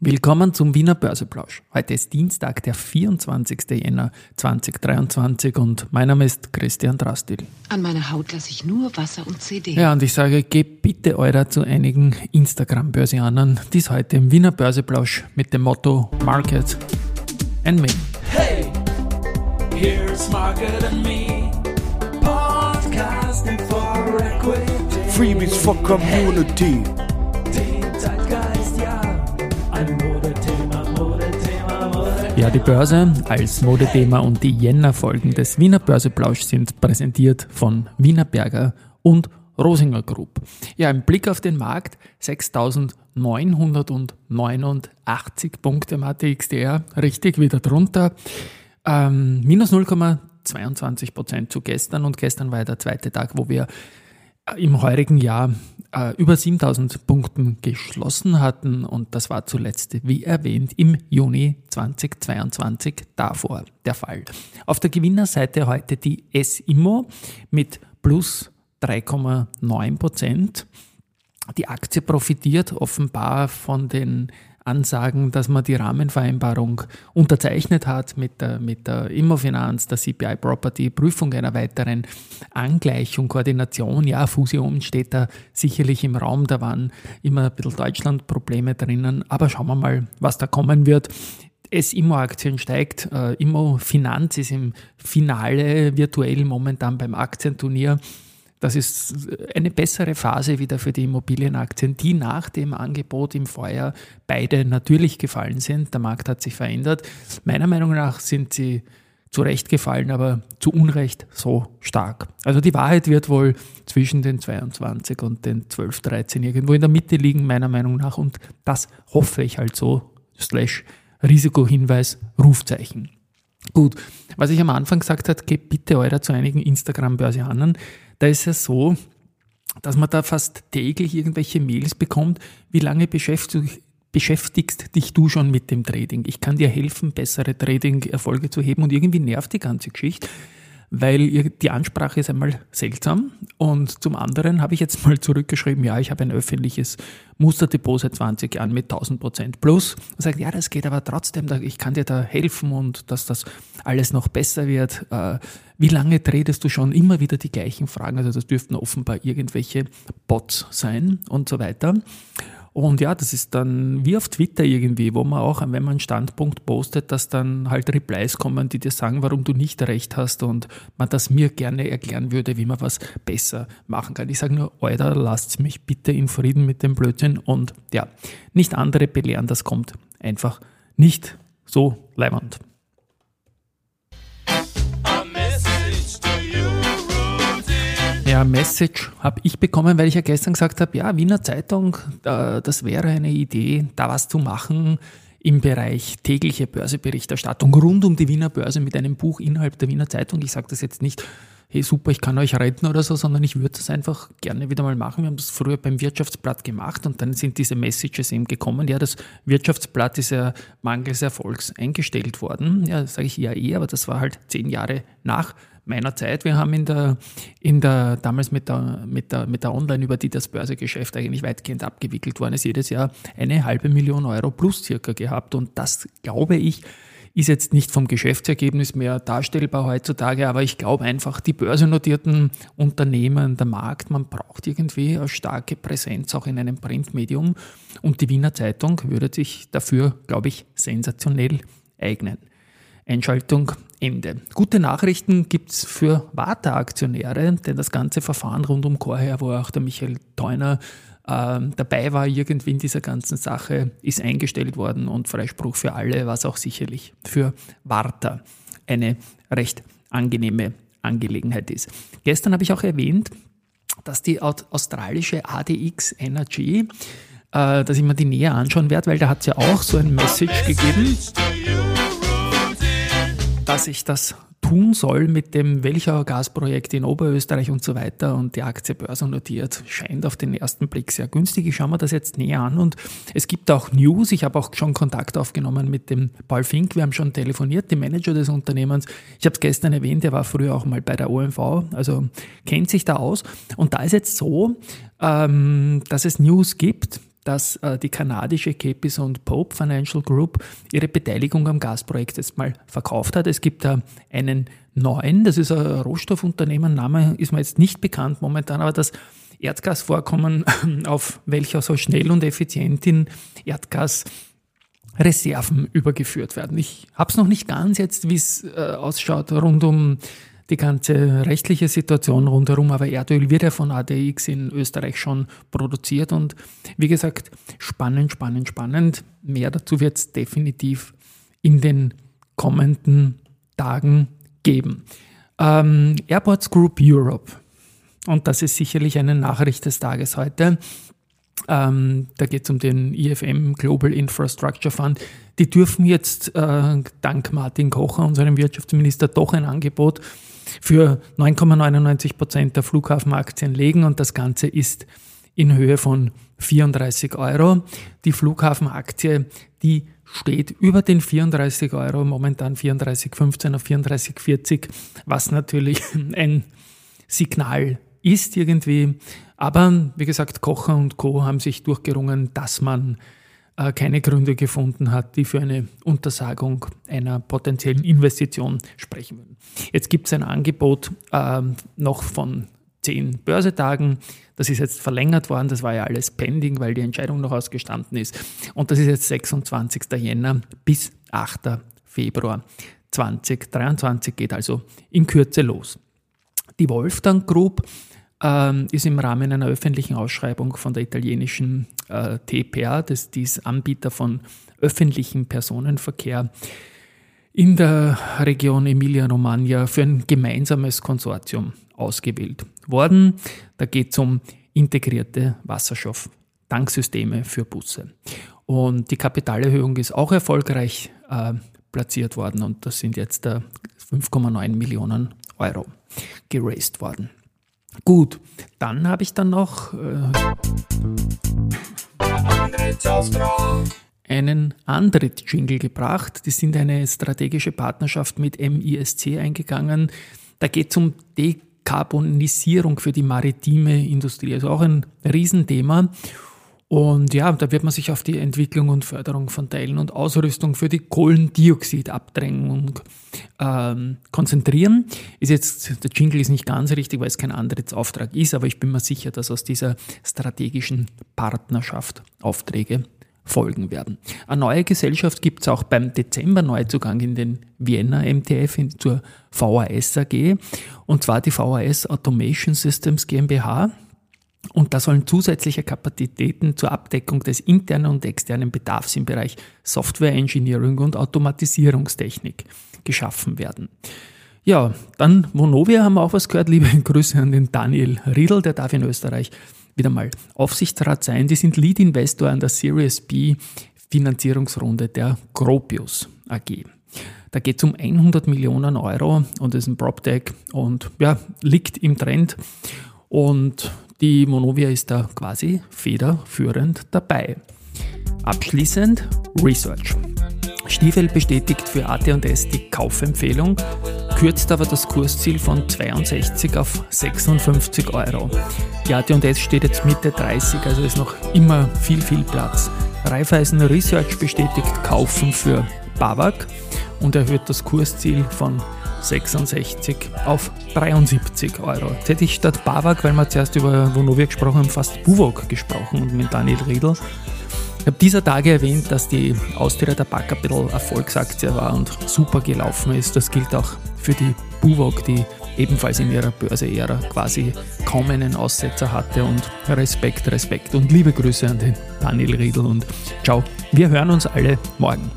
Willkommen zum Wiener Börseplausch. Heute ist Dienstag, der 24. Jänner 2023 und mein Name ist Christian Drastil. An meiner Haut lasse ich nur Wasser und CD. Ja, und ich sage, gebt bitte eurer zu einigen Instagram-Börsianern, die es heute im Wiener Börseplausch mit dem Motto Market and Me. Hey, here's Market and Me, podcasting for equity. Freebies for community. Ja, die Börse als Modethema und die Jänner-Folgen des Wiener Börseplausch sind präsentiert von Wiener Berger und Rosinger Group. Ja, im Blick auf den Markt 6.989 Punkte im ATXDR, richtig wieder drunter. Ähm, minus 0,22 Prozent zu gestern und gestern war ja der zweite Tag, wo wir im heurigen Jahr äh, über 7000 Punkten geschlossen hatten und das war zuletzt, wie erwähnt, im Juni 2022 davor der Fall. Auf der Gewinnerseite heute die S-Immo mit plus 3,9 Prozent. Die Aktie profitiert offenbar von den Ansagen, dass man die Rahmenvereinbarung unterzeichnet hat mit der, mit der Immofinanz, der CPI Property, Prüfung einer weiteren Angleichung, Koordination. Ja, Fusion steht da sicherlich im Raum. Da waren immer ein bisschen Deutschland-Probleme drinnen. Aber schauen wir mal, was da kommen wird. Es Immo-Aktien steigt. Äh, Immo-Finanz ist im Finale virtuell momentan beim Aktienturnier. Das ist eine bessere Phase wieder für die Immobilienaktien, die nach dem Angebot im Vorjahr beide natürlich gefallen sind. Der Markt hat sich verändert. Meiner Meinung nach sind sie zu Recht gefallen, aber zu Unrecht so stark. Also die Wahrheit wird wohl zwischen den 22 und den 12, 13 irgendwo in der Mitte liegen, meiner Meinung nach. Und das hoffe ich halt so, slash Risikohinweis, Rufzeichen. Gut, was ich am Anfang gesagt habe, gebt bitte eurer zu einigen Instagram-Börsianern da ist es so, dass man da fast täglich irgendwelche Mails bekommt, wie lange beschäftigst, beschäftigst dich du schon mit dem Trading? Ich kann dir helfen, bessere Trading-Erfolge zu heben und irgendwie nervt die ganze Geschichte weil die Ansprache ist einmal seltsam und zum anderen habe ich jetzt mal zurückgeschrieben, ja, ich habe ein öffentliches Musterdepot seit 20 Jahren mit 1000 Prozent plus und sagt, ja, das geht aber trotzdem, ich kann dir da helfen und dass das alles noch besser wird. Äh, wie lange tretest du schon immer wieder die gleichen Fragen? Also das dürften offenbar irgendwelche Bots sein und so weiter. Und ja, das ist dann wie auf Twitter irgendwie, wo man auch, wenn man einen Standpunkt postet, dass dann halt Replies kommen, die dir sagen, warum du nicht recht hast und man das mir gerne erklären würde, wie man was besser machen kann. Ich sage nur, Alter, lasst mich bitte in Frieden mit dem Blödsinn und ja, nicht andere belehren, das kommt einfach nicht so leibend. Ja, Message habe ich bekommen, weil ich ja gestern gesagt habe, ja, Wiener Zeitung, das wäre eine Idee, da was zu machen im Bereich tägliche Börseberichterstattung rund um die Wiener Börse mit einem Buch innerhalb der Wiener Zeitung. Ich sage das jetzt nicht, hey super, ich kann euch retten oder so, sondern ich würde das einfach gerne wieder mal machen. Wir haben das früher beim Wirtschaftsblatt gemacht und dann sind diese Messages eben gekommen. Ja, das Wirtschaftsblatt ist ja mangels Erfolgs eingestellt worden. Ja, sage ich ja eh, aber das war halt zehn Jahre nach meiner Zeit. Wir haben in der, in der damals mit der, mit der, mit der Online, über die das Börsegeschäft eigentlich weitgehend abgewickelt worden ist, jedes Jahr eine halbe Million Euro plus circa gehabt. Und das, glaube ich, ist jetzt nicht vom Geschäftsergebnis mehr darstellbar heutzutage, aber ich glaube einfach, die börsennotierten Unternehmen, der Markt, man braucht irgendwie eine starke Präsenz auch in einem Printmedium und die Wiener Zeitung würde sich dafür, glaube ich, sensationell eignen. Einschaltung Ende. Gute Nachrichten gibt es für Warta-Aktionäre, denn das ganze Verfahren rund um Chorherr, wo auch der Michael Theuner äh, dabei war, irgendwie in dieser ganzen Sache, ist eingestellt worden und Freispruch für alle, was auch sicherlich für Warta eine recht angenehme Angelegenheit ist. Gestern habe ich auch erwähnt, dass die australische ADX Energy, äh, dass ich mir die näher anschauen werde, weil da hat es ja auch so ein Message gegeben dass ich das tun soll mit dem Welcher Gasprojekt in Oberösterreich und so weiter und die Aktie börsennotiert, scheint auf den ersten Blick sehr günstig. Ich schaue mir das jetzt näher an und es gibt auch News. Ich habe auch schon Kontakt aufgenommen mit dem Paul Fink. Wir haben schon telefoniert, dem Manager des Unternehmens. Ich habe es gestern erwähnt, er war früher auch mal bei der OMV, also kennt sich da aus. Und da ist jetzt so, ähm, dass es News gibt, dass äh, die kanadische Capis und Pope Financial Group ihre Beteiligung am Gasprojekt jetzt mal verkauft hat. Es gibt da einen neuen, das ist ein Rohstoffunternehmen, Name ist mir jetzt nicht bekannt momentan, aber das Erdgasvorkommen, auf welcher so schnell und effizient in Erdgasreserven übergeführt werden. Ich habe es noch nicht ganz jetzt, wie es äh, ausschaut, rund um die ganze rechtliche Situation rundherum, aber Erdöl wird ja von ADX in Österreich schon produziert und wie gesagt, spannend, spannend, spannend. Mehr dazu wird es definitiv in den kommenden Tagen geben. Ähm, Airports Group Europe, und das ist sicherlich eine Nachricht des Tages heute. Ähm, da geht es um den IFM Global Infrastructure Fund. Die dürfen jetzt äh, dank Martin Kocher, unserem Wirtschaftsminister, doch ein Angebot für 9,99 Prozent der Flughafenaktien legen und das Ganze ist in Höhe von 34 Euro. Die Flughafenaktie, die steht über den 34 Euro, momentan 34,15 auf 34,40, was natürlich ein Signal ist irgendwie. Aber wie gesagt, Kocher und Co. haben sich durchgerungen, dass man keine Gründe gefunden hat, die für eine Untersagung einer potenziellen Investition sprechen würden. Jetzt gibt es ein Angebot äh, noch von zehn Börsetagen. Das ist jetzt verlängert worden. Das war ja alles pending, weil die Entscheidung noch ausgestanden ist. Und das ist jetzt 26. Jänner bis 8. Februar 2023 geht also in Kürze los. Die Wolfgang Group ähm, ist im Rahmen einer öffentlichen Ausschreibung von der italienischen äh, TPR, das ist Anbieter von öffentlichem Personenverkehr, in der Region Emilia-Romagna für ein gemeinsames Konsortium ausgewählt worden. Da geht es um integrierte Wasserstofftanksysteme für Busse. Und die Kapitalerhöhung ist auch erfolgreich äh, platziert worden und das sind jetzt äh, 5,9 Millionen Euro geraced worden. Gut, dann habe ich dann noch äh, einen Andrit-Jingle gebracht. Die sind eine strategische Partnerschaft mit MISC eingegangen. Da geht es um Dekarbonisierung für die maritime Industrie. Also auch ein Riesenthema. Und ja, da wird man sich auf die Entwicklung und Förderung von Teilen und Ausrüstung für die Kohlendioxidabdrängung ähm, konzentrieren. Ist jetzt, der Jingle ist nicht ganz richtig, weil es kein Antrittsauftrag ist, aber ich bin mir sicher, dass aus dieser strategischen Partnerschaft Aufträge folgen werden. Eine neue Gesellschaft gibt es auch beim Dezember-Neuzugang in den Vienna MTF in, zur VAS AG, und zwar die VAS Automation Systems GmbH. Und da sollen zusätzliche Kapazitäten zur Abdeckung des internen und externen Bedarfs im Bereich Software Engineering und Automatisierungstechnik geschaffen werden. Ja, dann Vonovia haben wir auch was gehört. Liebe Grüße an den Daniel Riedl, der darf in Österreich wieder mal Aufsichtsrat sein. Die sind Lead Investor an der Series B Finanzierungsrunde der Gropius AG. Da geht es um 100 Millionen Euro und ist ein PropTech und ja, liegt im Trend. Und die Monovia ist da quasi federführend dabei. Abschließend Research. Stiefel bestätigt für AT&S die Kaufempfehlung, kürzt aber das Kursziel von 62 auf 56 Euro. Die AT&S steht jetzt Mitte 30, also ist noch immer viel, viel Platz. Raiffeisen Research bestätigt Kaufen für BAWAG und erhöht das Kursziel von 66 auf 73 Euro. Jetzt hätte ich statt BAWAG, weil wir zuerst über Vonovia gesprochen haben, fast Buwog gesprochen und mit Daniel Riedl. Ich habe dieser Tage erwähnt, dass die Austria Tabak ein bisschen Erfolgsaktie war und super gelaufen ist. Das gilt auch für die Buwog, die ebenfalls in ihrer Börse-Ära quasi kaum einen Aussetzer hatte. Und Respekt, Respekt und liebe Grüße an den Daniel Riedl und ciao. Wir hören uns alle morgen.